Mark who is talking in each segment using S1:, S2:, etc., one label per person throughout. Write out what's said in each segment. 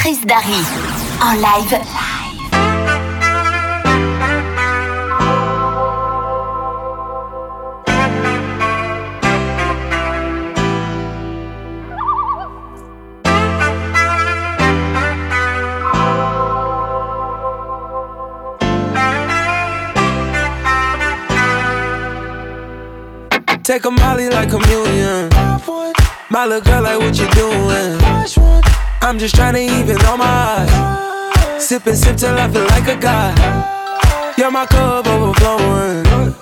S1: Chris Darry. En live.
S2: Take a molly like communion. My little girl, like what you doing? I'm just trying to even on my eyes. Sip and sip till I feel like a god. You're my cup overflowing.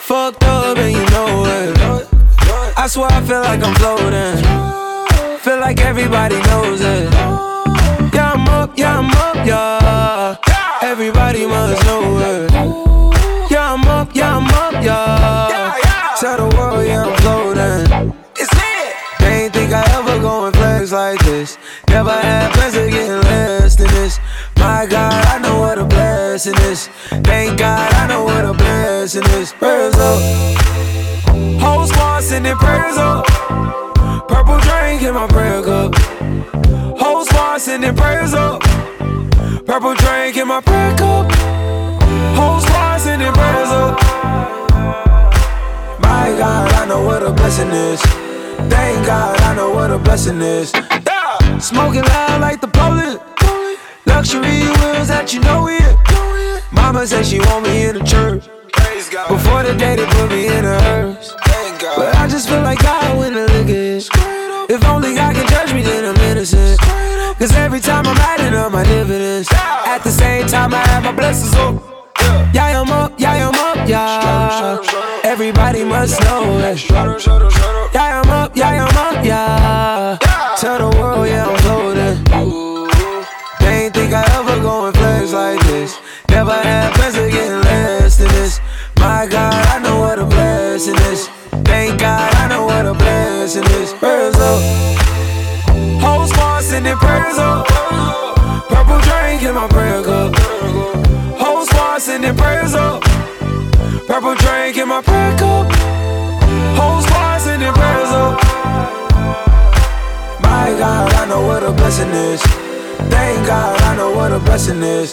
S2: Fucked up and you know it. I swear I feel like I'm floating. Feel like everybody knows it. Yeah, I'm up, yeah, I'm up, yeah. Everybody must know it. Yeah, I'm up, yeah, I'm up, yeah. Tell the world, yeah, I'm floating. It's it. They ain't think I ever go and flex like this. Never had plans of getting less than this. My God, I know what a blessing is. Thank God, I know what a blessing is. Prayers up. Whole squad sending prayers up. Purple drink in my prayer cup. Whole squad sending prayers up. Purple drink in my prayer cup. Whole squad sending prayers up. My God, I know what a blessing is. Thank God, I know what a blessing is. Smoking loud like the police. Luxury wheels that you know it. Mama said she want me in the church. Before the day they put me in a hearse. But I just feel like God when the is. If only God can judge me, then I'm innocent. Cause every time I'm adding up my dividends. At the same time, I have my blessings up. Yeah, I'm up, yeah, I'm up, yeah. Everybody must know it. Yeah, I'm up, yeah, I'm up, yeah. Tell the world, yeah, I'm floating. They ain't think I ever go and flex like this. Never had plans of getting less than this. My God, I know what a blessing is. Thank God, I know what a blessing is. Prayers up. Whole squad sending prayers up. Purple drink in my prayer cup sending prayers up. Purple drink in my prayer cup. Whole squad sending prayers up. My God, I know what a blessing is. Thank God, I know what a blessing is.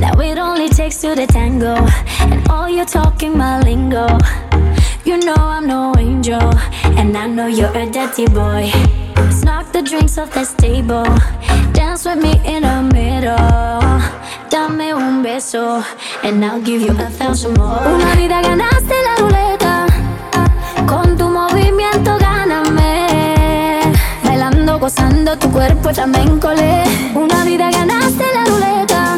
S3: Now it only takes two to tango, and all you're talking my lingo. You know I'm no angel, and I know you're a dirty boy. Snuck the drinks off this table. Dance with me in the middle. Dame un beso, and I'll give you a thousand more. Una vida ganaste la ruleta. Con tu movimiento gáname. Bailando, gozando tu cuerpo flamenco le. Una vida ganaste la ruleta.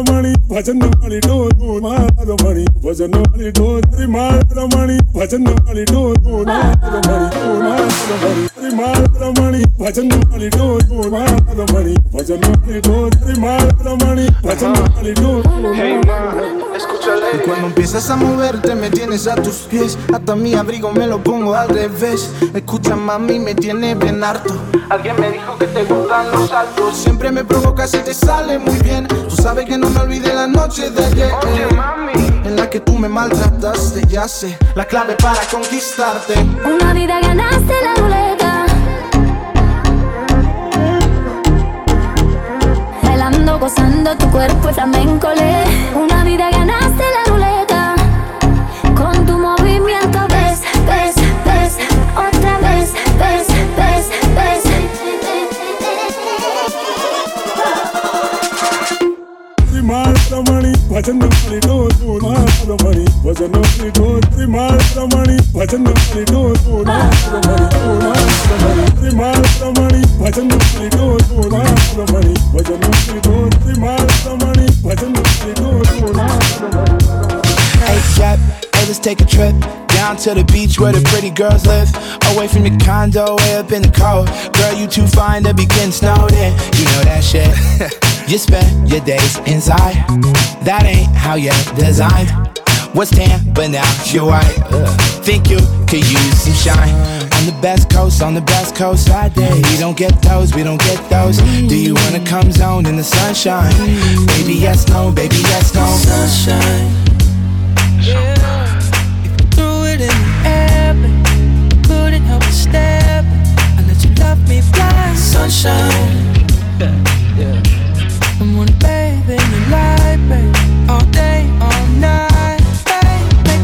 S4: રમણી ભજન વાળી ડોરું મારા રમણી ભજન વાળી ડોરી મારા રમણી ભજન વાળી ડોરું મારા રમણી Y cuando empiezas a moverte me tienes a tus pies. Hasta mi abrigo me lo pongo al revés. Escucha mami me tiene bien harto. Alguien me dijo que te gustan los saltos, Siempre me provocas y te sale muy bien. Tú sabes que no me olvidé la noche de ayer. Oye, mami. En la que tú me maltrataste, ya sé. La clave para conquistarte.
S3: Una vida ganaste la gozando, tu cuerpo flamenco. Una vida ganaste la ruleta. Con tu movimiento ves, ves, ves. Otra vez, ves, ves, ves.
S4: Mani, bhajan mani do do mani, bhajan mani do do mani, mani, bhajan mani do do mani, bhajan mani do do mani, bhajan mani do do mani. Hey, let's take a trip down to the beach where the pretty girls live. Away from the condo, way up in the cold. Girl, you too fine to be getting snowed in. You know that shit. you spend your days inside. That ain't how you're designed. Was tan, but now you're white. Think you could use some shine. On the best coast, on the best coast, side days. We don't get those, we don't get those. Do you wanna come zone in the sunshine? Baby, yes, no, baby, yes, no.
S5: Sunshine. Yeah. If you threw it in the air, but couldn't help but stare. I let you love me blind. Sunshine. Yeah. yeah. I'm gonna bathe in your light, babe. All day, all night, babe. Make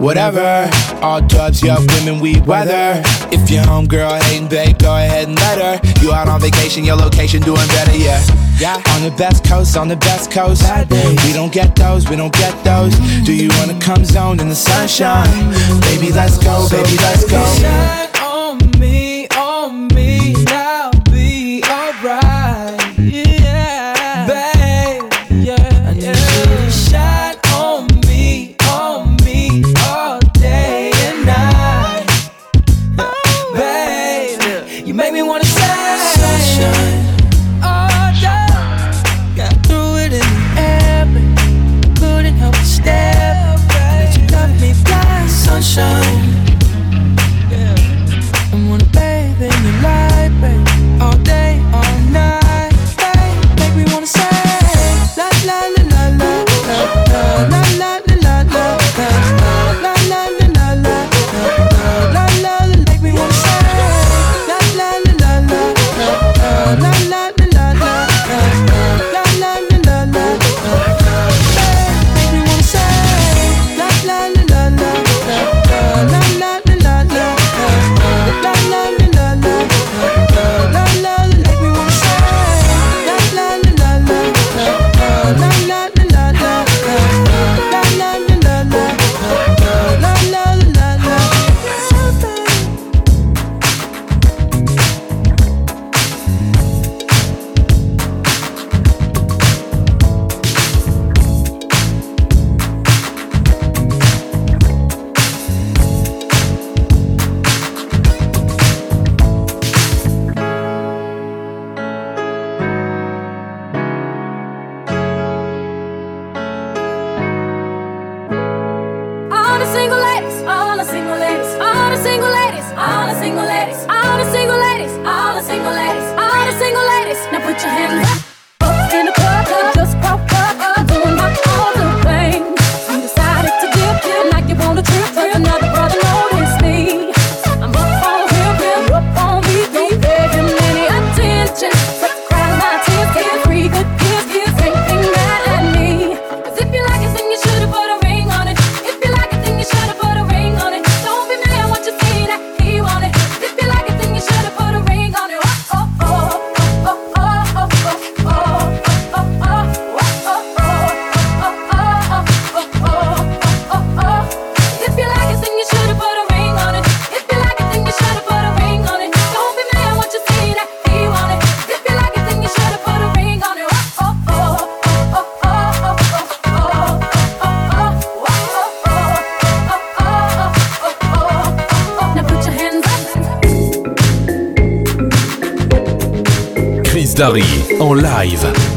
S4: Whatever, all dubs, yup, women, we weather. If your homegirl hating, babe, go ahead and let her. You out on vacation, your location doing better, yeah. Yeah. On the best coast, on the best coast. We don't get those, we don't get those. Do you wanna come zone in the sunshine? Baby, let's go, baby, let's go.
S5: Shine on me,
S6: Chris Darry en live.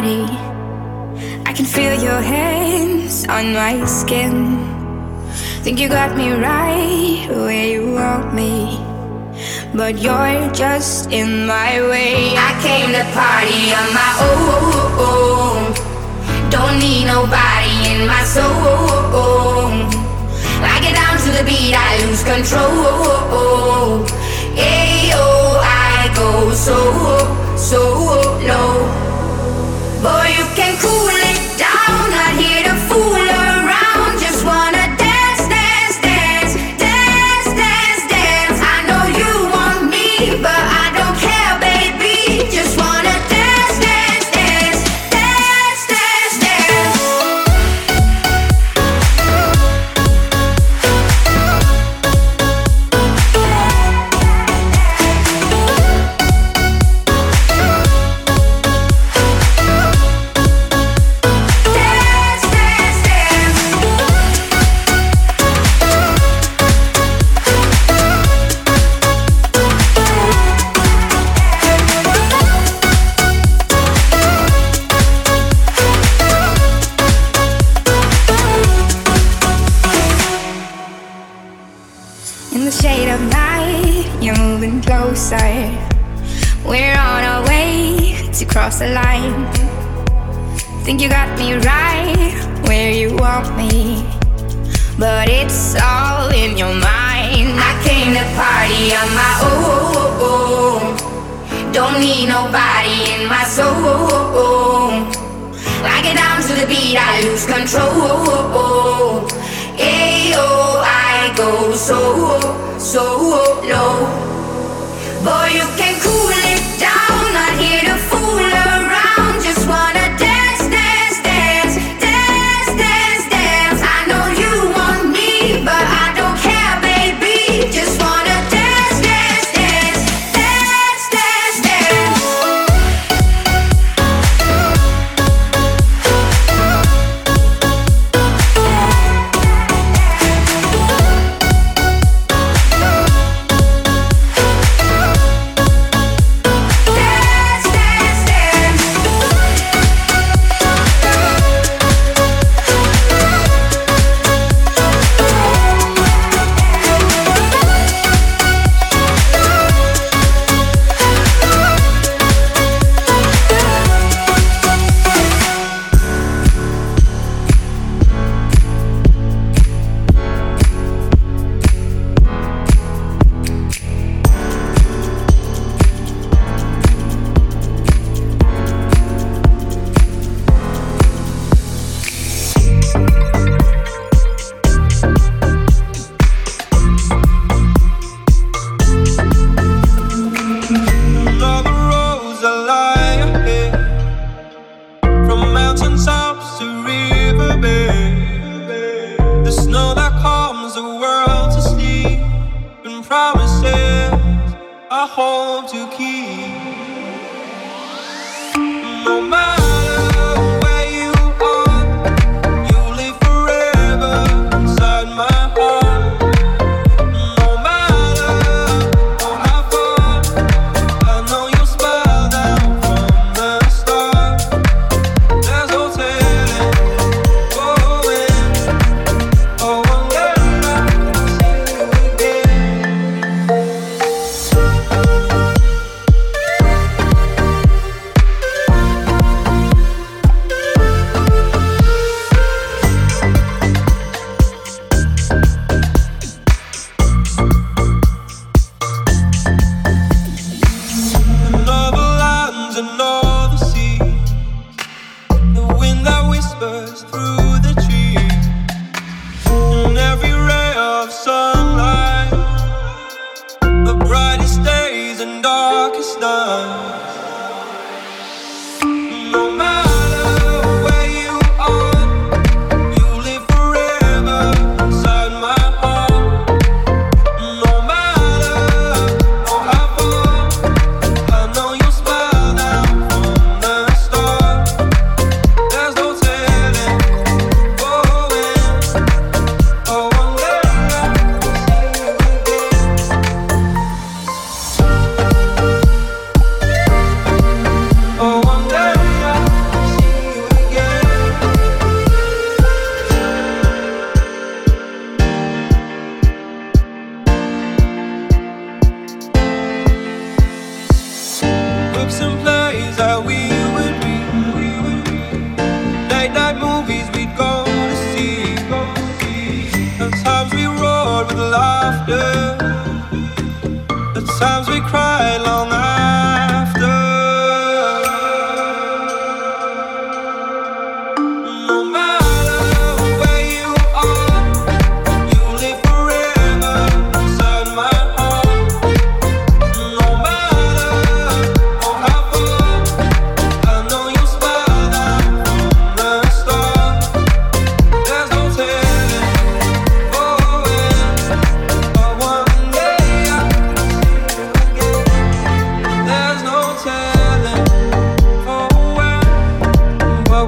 S7: body. I can feel your hands on my skin. Think you got me right where you want me. But you're just in my way. I came to party on my own. Don't need nobody in my soul. I get down to the beat, I lose control. Ayo, I go so, so low. Boy, you can cool it down, honey. Think you got me right where you want me, but it's all in your mind. I
S8: came to party on my own. Don't need nobody in my soul. I get down to the beat, I lose control. Ayo, I go so so low. Boy, you can cool.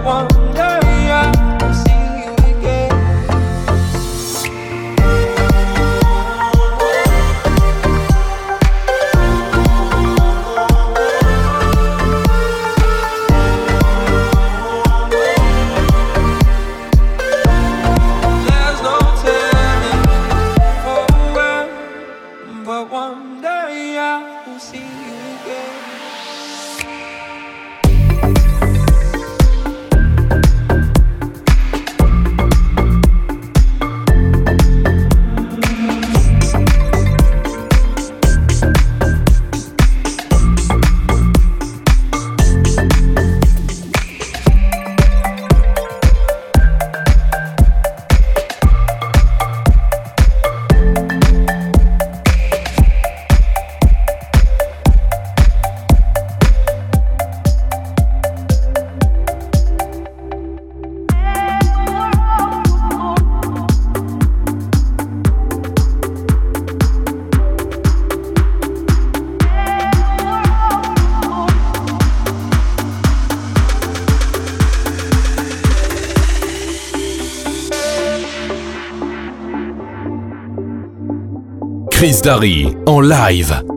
S2: one.
S9: Chris Darry en live.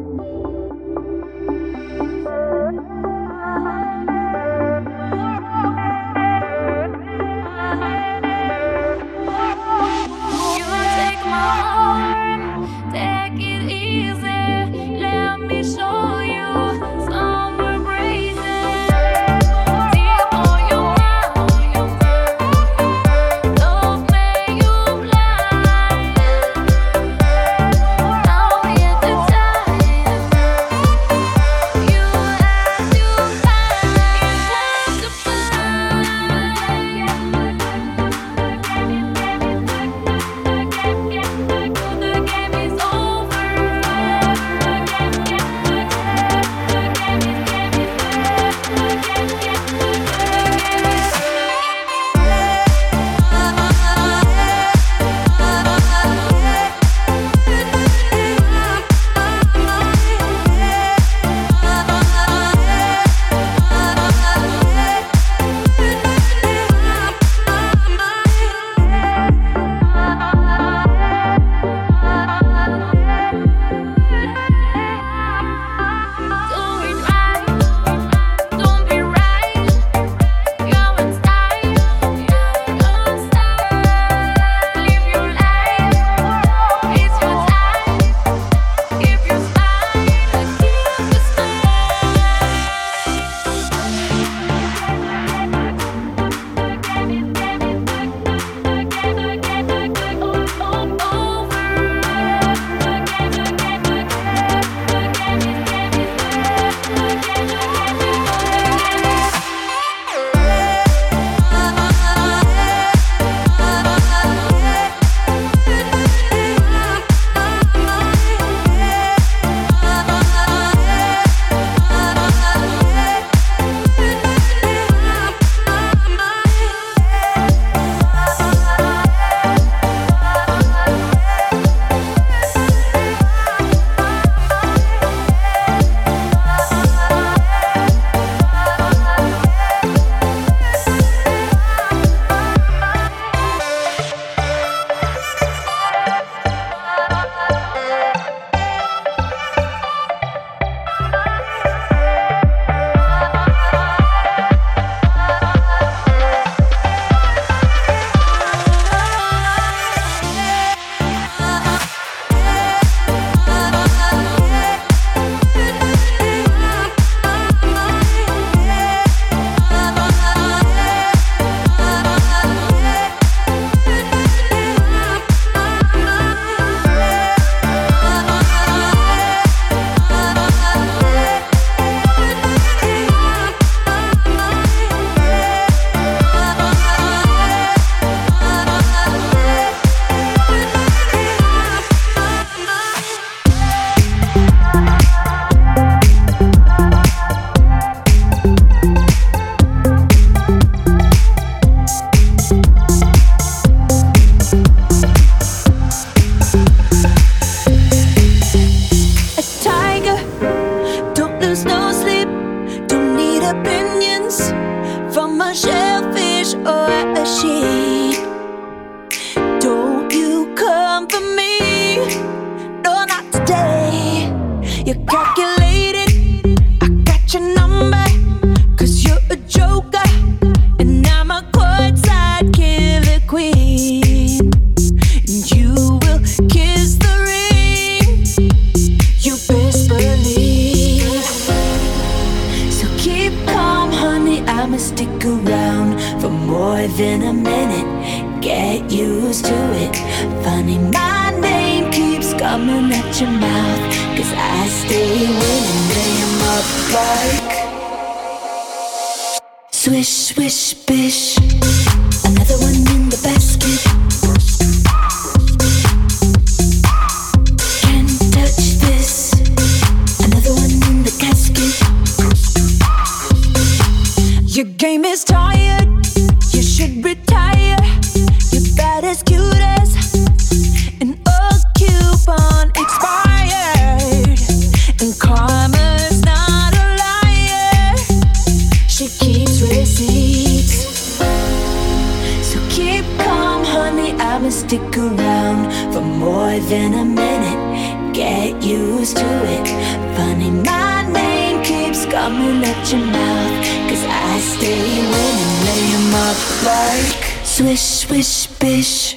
S10: Swish, swish, bish.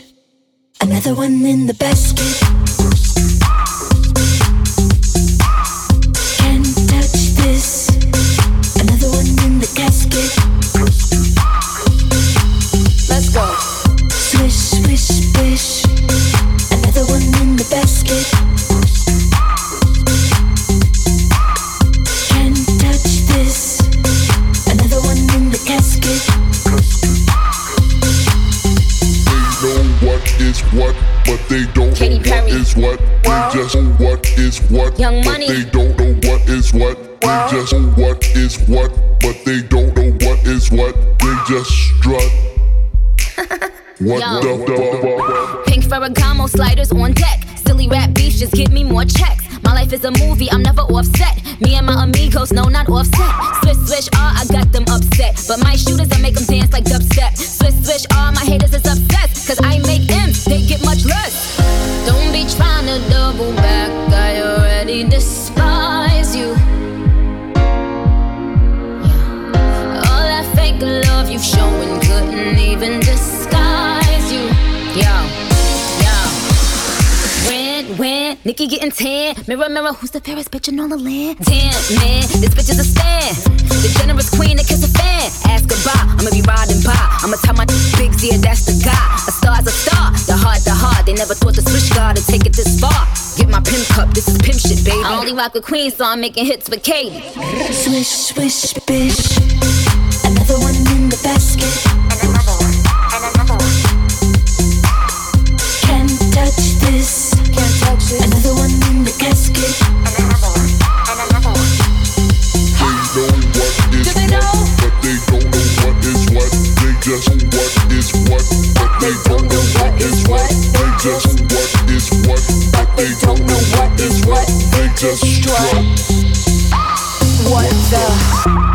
S10: Another one in the basket.
S11: Young money.
S12: They don't know what is what. They just know what is what, but they don't know what is what. They just strut. what
S11: Yo.
S12: the fuck?
S11: Pink Ferragamo sliders on deck. Silly rap beats just give me more checks. My life is a movie, I'm never offset. Me and my amigos, no, not offset. Swish, swish, ah, I got them upset. But my shooters, I make them dance like dubstep. Swish, swish, ah, my haters is obsessed. Cause I make M's, they get much less. Don't be trying to double back, I already despise you. All that fake love you showing couldn't even disguise you. Yo, yo. When, when, Nicki getting tan. Mirror, mirror, who's the fairest bitch in all the land? Damn, man, this bitch is a stan. The generous queen that kiss a fan. Ask goodbye, I'ma be riding by. I'ma tell my bigs, yeah, that's the guy. A star's a star, the heart, the heart. They never thought the switch guard to take it this far. Get my pimp cup, this is pimp shit, baby. I only rock with queens, so I'm making hits with Katy.
S10: Swish, swish, bish. Another one in the basket. Can't touch this. Can't touch it. Another one in the casket.
S12: Do they know what is what, but they don't know what is what. They just what is what, but they don't know what is what. They just they don't know what is what. They just strut.
S10: What the?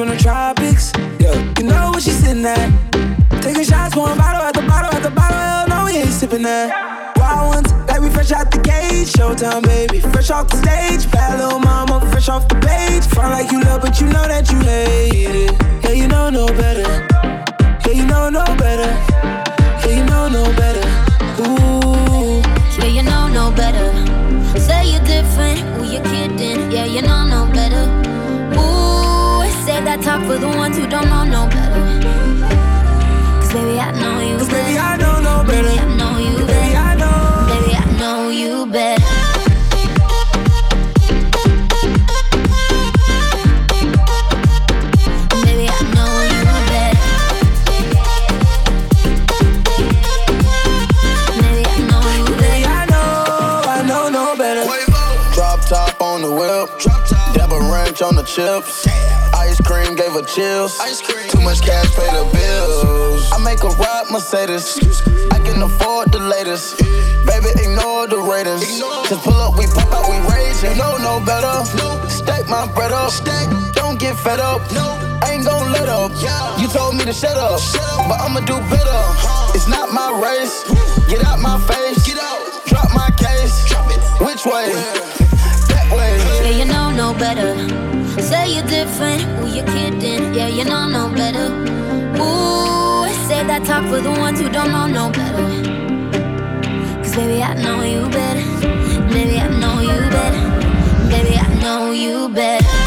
S2: From the tropics. Yeah, you know what she sitting at. Taking shots, one bottle at the bottle at the bottle. Hell no, we ain't sipping that. Wild ones, like we fresh out the cage. Showtime, baby. Fresh off the stage. Bad little mama, fresh off the page. Front like you
S11: talk for the ones who don't know no better. Cause baby, I know you
S2: Cause baby,
S11: better.
S2: I know no.
S11: Baby, I know you
S2: Baby,
S11: better. Baby, I know you better. Baby, I know you better. Baby, I know you better.
S2: I know, I know no better.
S13: Drop top on on the chips. Ice cream gave her chills. Too much cash, pay the bills. I make a ride Mercedes. I can afford the latest. Baby, ignore the Raiders. Just pull up, we pop out, we rage. You know no better. Stack my bread up. Don't get fed up. I ain't gon' let up. You told me to shut up, but I'ma do better. Uh-huh. It's not my race. Get out my face. Get out. Drop my case. Which way? That way.
S10: Yeah, you know no better. Say you're different, who you kidding? Yeah, you know no better. Ooh, say that talk for the ones who don't know no better. Cause baby, I know you better. Baby, I know you better. Baby, I know you better.